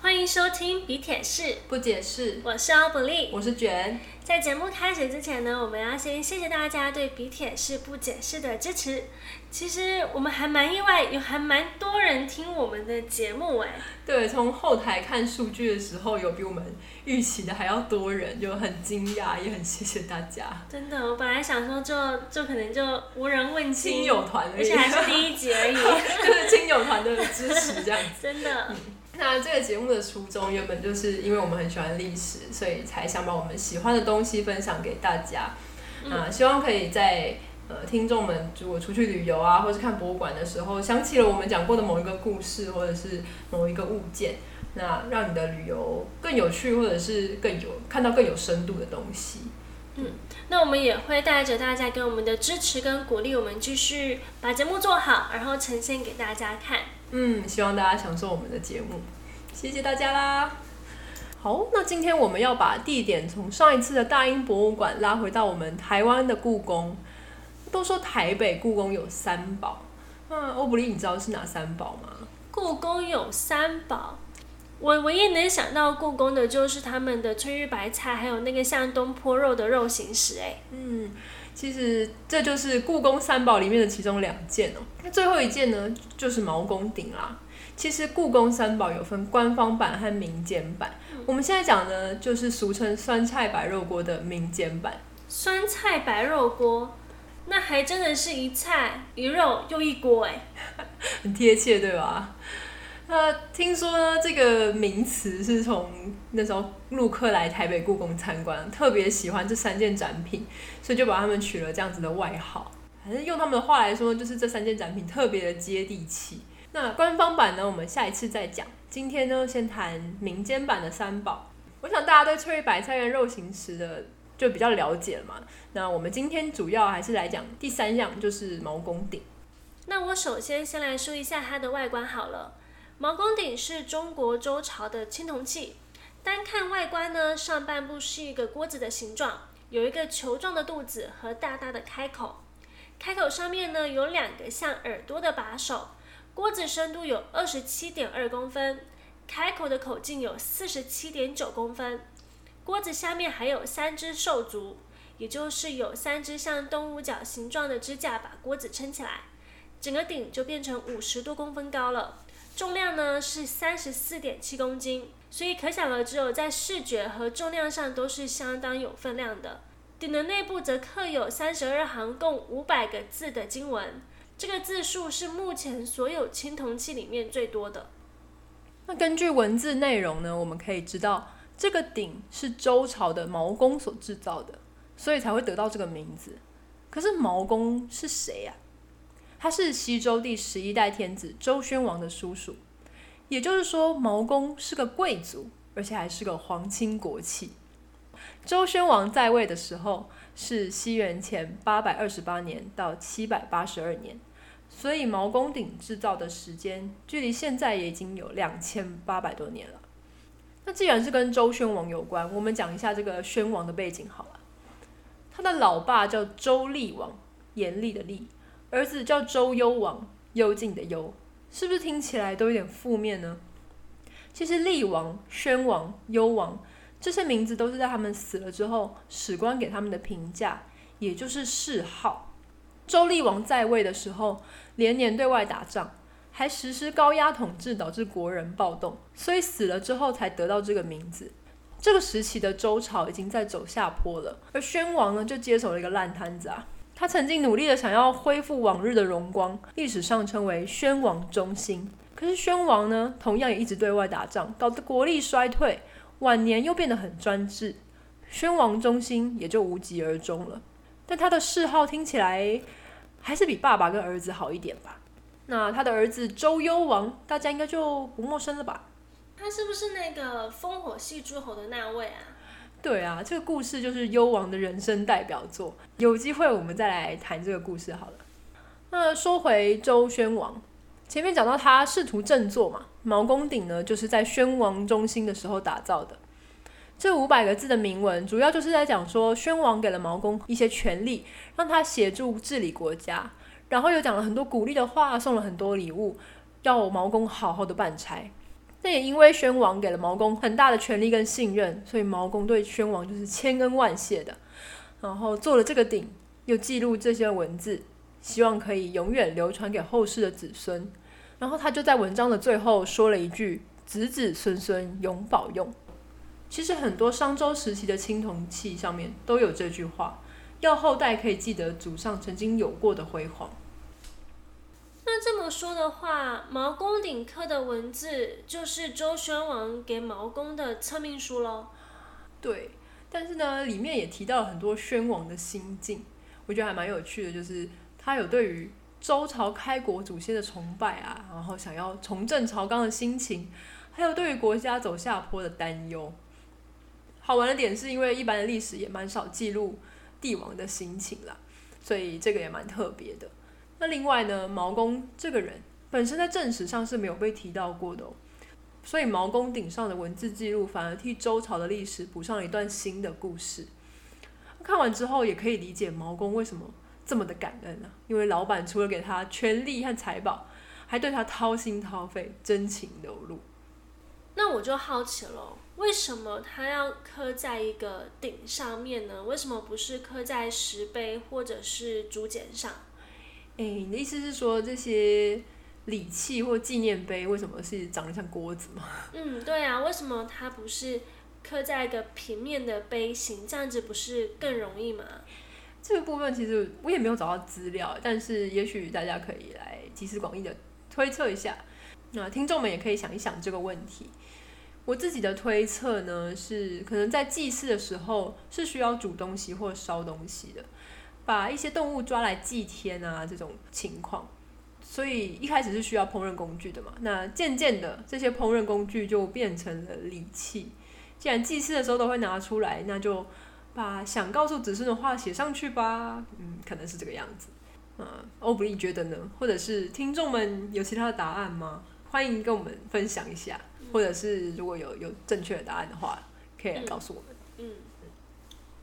欢迎收听比铁士，不解释，我是奥布利。我是卷。在节目开始之前呢，我们要先谢谢大家对比铁士不解释的支持。其实我们还蛮意外，有还蛮多人听我们的节目哎。对，从后台看数据的时候，有比我们预期的还要多人，就很惊讶，也很谢谢大家。真的，我本来想说就就可能就无人问津，亲友团而而且还是第一集而已，就是亲友团的支持这样子。真的。那这个节目的初衷原本就是因为我们很喜欢历史，所以才想把我们喜欢的东西分享给大家。啊，希望可以在呃听众们如果出去旅游啊，或是看博物馆的时候，想起了我们讲过的某一个故事，或者是某一个物件，那让你的旅游更有趣，或者是更有看到更有深度的东西。嗯，那我们也会带着大家给我们的支持跟鼓励，我们继续把节目做好，然后呈现给大家看。嗯，希望大家享受我们的节目，谢谢大家啦。好，那今天我们要把地点从上一次的大英博物馆拉回到我们台湾的故宫。都说台北故宫有三宝，那欧布利，你知道是哪三宝吗？故宫有三宝，我唯一能想到故宫的就是他们的翠玉白菜，还有那个像东坡肉的肉形石。哎，嗯，其实这就是故宫三宝里面的其中两件哦。那最后一件呢，就是毛公鼎啦。其实故宫三宝有分官方版和民间版，我们现在讲的就是俗称酸菜白肉锅的民间版。酸菜白肉锅，那还真的是一菜一肉又一锅哎，很贴切对吧？那听说呢，这个名词是从那时候陆客来台北故宫参观，特别喜欢这三件展品，所以就把他们取了这样子的外号。反正用他们的话来说，就是这三件展品特别的接地气。那官方版呢，我们下一次再讲。今天呢，先谈民间版的三宝。我想大家对翠玉白菜跟肉形石的就比较了解了嘛。那我们今天主要还是来讲第三样，就是毛公鼎。那我首先先来说一下它的外观好了。毛公鼎是中国周朝的青铜器。单看外观呢，上半部是一个锅子的形状，有一个球状的肚子和大大的开口。开口上面呢有两个像耳朵的把手。锅子深度有二十七点二公分，开口的口径有四十七点九公分。锅子下面还有三只兽足，也就是有三只像动物角形状的支架把锅子撑起来，整个鼎就变成五十多公分高了。重量呢是三十四点七公斤，所以可想而知，哦，在视觉和重量上都是相当有分量的。鼎的内部则刻有三十二行共五百个字的经文。这个字数是目前所有青铜器里面最多的。那根据文字内容呢，我们可以知道这个鼎是周朝的毛公所制造的，所以才会得到这个名字。可是毛公是谁呀？他是西周第十一代天子周宣王的叔叔，也就是说毛公是个贵族，而且还是个皇亲国戚。周宣王在位的时候是西元前八百二十八年到七百八十二年。所以毛公鼎制造的时间，距离现在也已经有两千八百多年了。那既然是跟周宣王有关，我们讲一下这个宣王的背景好了。他的老爸叫周厉王，严厉的厉；儿子叫周幽王，幽静的幽。是不是听起来都有点负面呢？其实厉王、宣王、幽王这些名字都是在他们死了之后，史官给他们的评价，也就是谥号。周厉王在位的时候，连年对外打仗，还实施高压统治，导致国人暴动，所以死了之后才得到这个名字。这个时期的周朝已经在走下坡了，而宣王呢，就接手了一个烂摊子啊。他曾经努力的想要恢复往日的荣光，历史上称为宣王中兴。可是宣王呢，同样也一直对外打仗，导致国力衰退，晚年又变得很专制，宣王中兴也就无疾而终了。但他的谥号听起来。还是比爸爸跟儿子好一点吧。那他的儿子周幽王，大家应该就不陌生了吧？他是不是那个烽火戏诸侯的那位啊？对啊，这个故事就是幽王的人生代表作。有机会我们再来谈这个故事好了。那说回周宣王，前面讲到他试图振作嘛，毛公鼎呢就是在宣王中兴的时候打造的。这五百个字的铭文，主要就是在讲说，宣王给了毛公一些权力，让他协助治理国家，然后又讲了很多鼓励的话，送了很多礼物，要毛公好好的办差。但也因为宣王给了毛公很大的权力跟信任，所以毛公对宣王就是千恩万谢的。然后做了这个鼎，又记录这些文字，希望可以永远流传给后世的子孙。然后他就在文章的最后说了一句：“子子孙孙永保用。”其实很多商周时期的青铜器上面都有这句话，要后代可以记得祖上曾经有过的辉煌。那这么说的话，毛公鼎刻的文字就是周宣王给毛公的册命书喽？对，但是呢，里面也提到了很多宣王的心境，我觉得还蛮有趣的，就是他有对于周朝开国祖先的崇拜啊，然后想要重振朝纲的心情，还有对于国家走下坡的担忧。好玩的点是因为一般的历史也蛮少记录帝王的心情啦，所以这个也蛮特别的。那另外呢，毛公这个人本身在正史上是没有被提到过的，所以毛公顶上的文字记录反而替周朝的历史补上了一段新的故事。看完之后也可以理解毛公为什么这么的感恩啊，因为老板除了给他权力和财宝，还对他掏心掏肺、真情流露。那我就好奇了，为什么他要刻在一个鼎上面呢？为什么不是刻在石碑或者是竹简上？哎，你的意思是说这些礼器或纪念碑为什么是长得像锅子吗？嗯，对啊，为什么它不是刻在一个平面的碑形？这样子不是更容易吗？这个部分其实我也没有找到资料，但是也许大家可以来集思广益的推测一下。那听众们也可以想一想这个问题。我自己的推测呢，是可能在祭祀的时候是需要煮东西或烧东西的，把一些动物抓来祭天啊这种情况，所以一开始是需要烹饪工具的嘛。那渐渐的，这些烹饪工具就变成了礼器。既然祭祀的时候都会拿出来，那就把想告诉子孙的话写上去吧。嗯，可能是这个样子。嗯，欧布利觉得呢？或者是听众们有其他的答案吗？欢迎跟我们分享一下。或者是如果有有正确的答案的话，可以来告诉我们。嗯，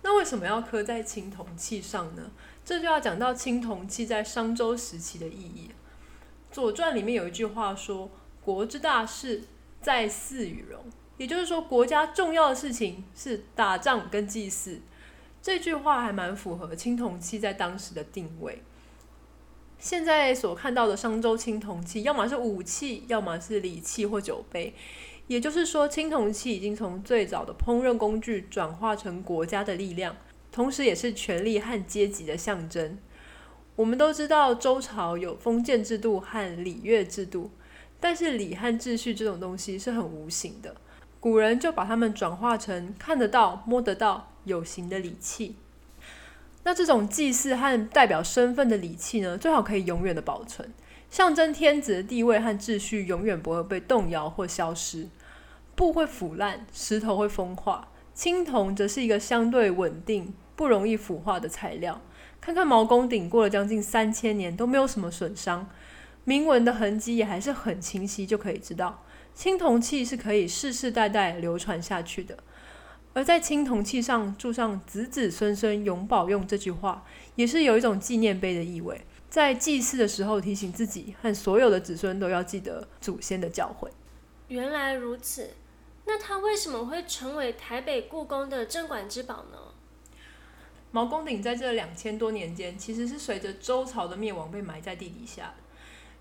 那为什么要刻在青铜器上呢？这就要讲到青铜器在商周时期的意义。《左传》里面有一句话说：“国之大事，在祀与戎。”也就是说，国家重要的事情是打仗跟祭祀。这句话还蛮符合青铜器在当时的定位。现在所看到的商周青铜器，要么是武器，要么是礼器或酒杯。也就是说，青铜器已经从最早的烹饪工具转化成国家的力量，同时也是权力和阶级的象征。我们都知道周朝有封建制度和礼乐制度，但是礼和秩序这种东西是很无形的，古人就把它们转化成看得到、摸得到、有形的礼器。那这种祭祀和代表身份的礼器呢，最好可以永远的保存，象征天子的地位和秩序永远不会被动摇或消失。布会腐烂，石头会风化，青铜则是一个相对稳定、不容易腐化的材料。看看毛公鼎过了将近三千年都没有什么损伤，铭文的痕迹也还是很清晰，就可以知道青铜器是可以世世代代流传下去的。而在青铜器上铸上“子子孙孙永保用”这句话，也是有一种纪念碑的意味，在祭祀的时候提醒自己和所有的子孙都要记得祖先的教诲。原来如此，那它为什么会成为台北故宫的镇馆之宝呢？毛公鼎在这两千多年间，其实是随着周朝的灭亡被埋在地底下的。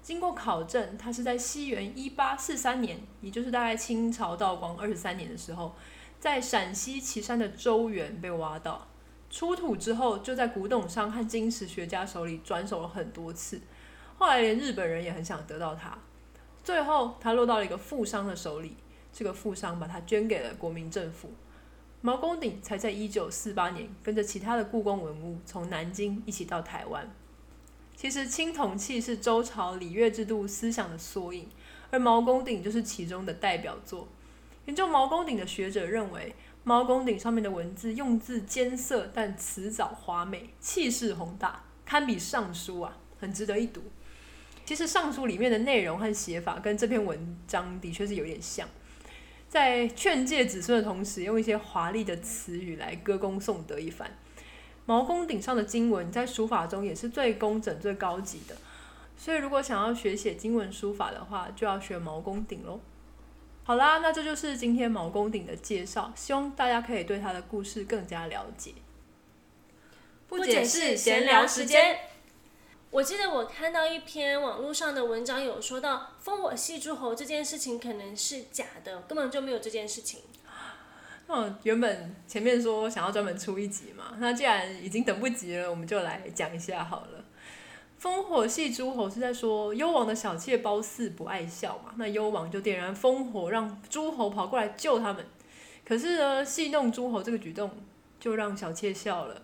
经过考证，它是在西元一八四三年，也就是大概清朝道光二十三年的时候。在陕西岐山的周原被挖到，出土之后就在古董商和金石学家手里转手了很多次，后来连日本人也很想得到它，最后它落到了一个富商的手里，这个富商把它捐给了国民政府，毛公鼎才在一九四八年跟着其他的故宫文物从南京一起到台湾。其实青铜器是周朝礼乐制度思想的缩影，而毛公鼎就是其中的代表作。研究毛公鼎的学者认为，毛公鼎上面的文字用字艰涩，但辞藻华美，气势宏大，堪比尚书啊，很值得一读。其实尚书里面的内容和写法跟这篇文章的确是有点像，在劝诫子孙的同时，用一些华丽的词语来歌功颂德一番。毛公鼎上的经文在书法中也是最工整、最高级的，所以如果想要学写经文书法的话，就要学毛公鼎喽。好啦，那这就是今天毛公鼎的介绍，希望大家可以对他的故事更加了解。不解释闲聊时间。我记得我看到一篇网络上的文章，有说到烽火戏诸侯这件事情可能是假的，根本就没有这件事情。嗯，原本前面说想要专门出一集嘛，那既然已经等不及了，我们就来讲一下好了。烽火戏诸侯是在说幽王的小妾褒姒不爱笑嘛，那幽王就点燃烽火，让诸侯跑过来救他们。可是呢，戏弄诸侯这个举动就让小妾笑了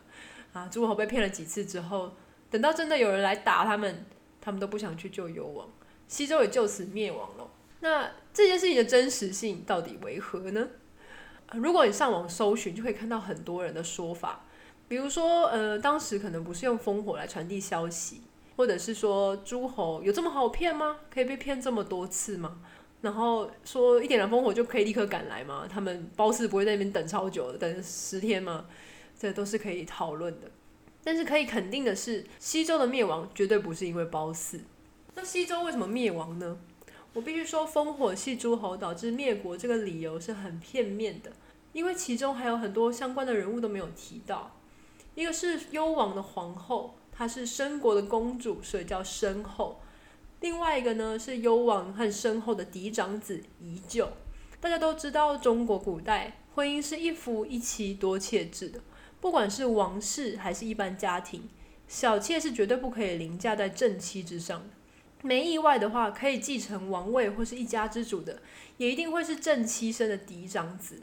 啊。诸侯被骗了几次之后，等到真的有人来打他们，他们都不想去救幽王，西周也就此灭亡了。那这件事情的真实性到底为何呢？如果你上网搜寻，就会看到很多人的说法，比如说，呃，当时可能不是用烽火来传递消息。或者是说诸侯有这么好骗吗？可以被骗这么多次吗？然后说一点燃烽火就可以立刻赶来吗？他们褒姒不会在那边等超久，等十天吗？这都是可以讨论的。但是可以肯定的是，西周的灭亡绝对不是因为褒姒。那西周为什么灭亡呢？我必须说，烽火戏诸侯导致灭国这个理由是很片面的，因为其中还有很多相关的人物都没有提到。一个是幽王的皇后。她是申国的公主，所以叫申后。另外一个呢是幽王和申后的嫡长子宜臼。大家都知道，中国古代婚姻是一夫一妻多妾制的，不管是王室还是一般家庭，小妾是绝对不可以凌驾在正妻之上的。没意外的话，可以继承王位或是一家之主的，也一定会是正妻生的嫡长子。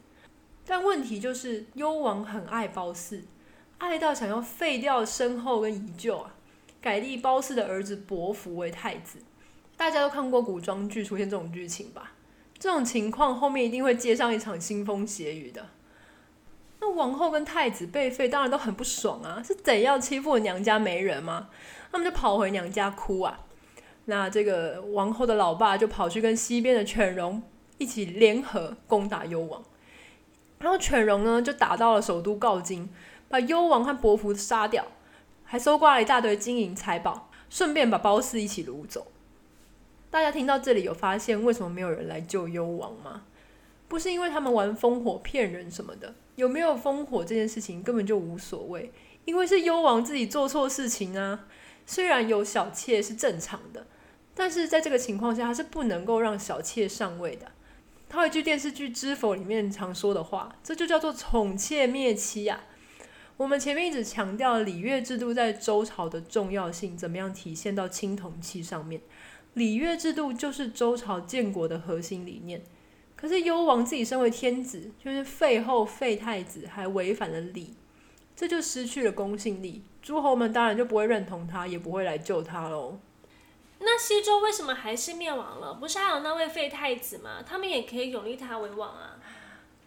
但问题就是，幽王很爱褒姒。爱到想要废掉身后跟遗旧啊，改立褒姒的儿子伯服为太子。大家都看过古装剧出现这种剧情吧？这种情况后面一定会接上一场腥风血雨的。那王后跟太子被废，当然都很不爽啊！是怎样欺负娘家没人吗？他们就跑回娘家哭啊。那这个王后的老爸就跑去跟西边的犬戎一起联合攻打幽王，然后犬戎呢就打到了首都镐京。把幽王和伯服杀掉，还搜刮了一大堆金银财宝，顺便把褒姒一起掳走。大家听到这里有发现为什么没有人来救幽王吗？不是因为他们玩烽火骗人什么的，有没有烽火这件事情根本就无所谓，因为是幽王自己做错事情啊。虽然有小妾是正常的，但是在这个情况下，他是不能够让小妾上位的。套一句电视剧《知否》里面常说的话，这就叫做宠妾灭妻啊。我们前面一直强调礼乐制度在周朝的重要性，怎么样体现到青铜器上面？礼乐制度就是周朝建国的核心理念。可是幽王自己身为天子，就是废后废太子，还违反了礼，这就失去了公信力。诸侯们当然就不会认同他，也不会来救他喽。那西周为什么还是灭亡了？不是还有那位废太子吗？他们也可以永立他为王啊。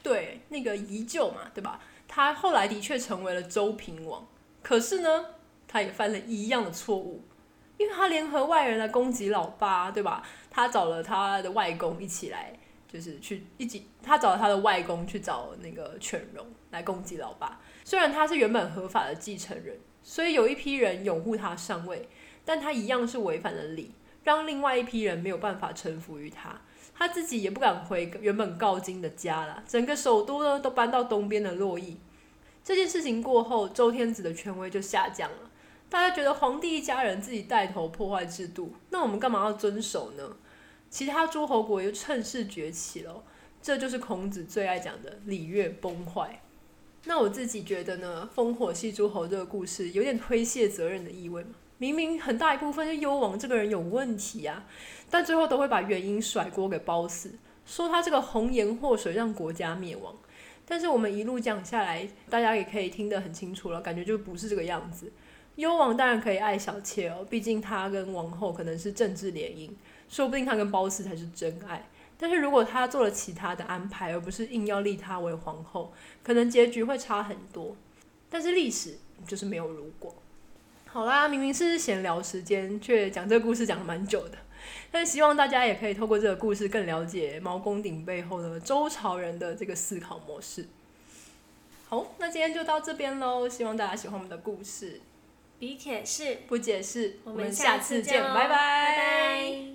对，那个宜臼嘛，对吧？他后来的确成为了周平王，可是呢，他也犯了一样的错误，因为他联合外人来攻击老爸，对吧？他找了他的外公一起来，就是去一起，他找了他的外公去找那个犬戎来攻击老爸。虽然他是原本合法的继承人，所以有一批人拥护他上位，但他一样是违反了礼，让另外一批人没有办法臣服于他。他自己也不敢回原本镐京的家了，整个首都呢都搬到东边的洛邑。这件事情过后，周天子的权威就下降了。大家觉得皇帝一家人自己带头破坏制度，那我们干嘛要遵守呢？其他诸侯国又趁势崛起了，这就是孔子最爱讲的礼乐崩坏。那我自己觉得呢，烽火戏诸侯这个故事有点推卸责任的意味嘛。明明很大一部分是幽王这个人有问题啊，但最后都会把原因甩锅给褒姒，说他这个红颜祸水让国家灭亡。但是我们一路讲下来，大家也可以听得很清楚了，感觉就不是这个样子。幽王当然可以爱小妾哦，毕竟他跟王后可能是政治联姻，说不定他跟褒姒才是真爱。但是如果他做了其他的安排，而不是硬要立她为皇后，可能结局会差很多。但是历史就是没有如果。好啦，明明是闲聊时间，却讲这个故事讲了蛮久的。但希望大家也可以透过这个故事，更了解毛公鼎背后的周朝人的这个思考模式。好，那今天就到这边喽。希望大家喜欢我们的故事。比铁是不解释，我们下次见，拜拜。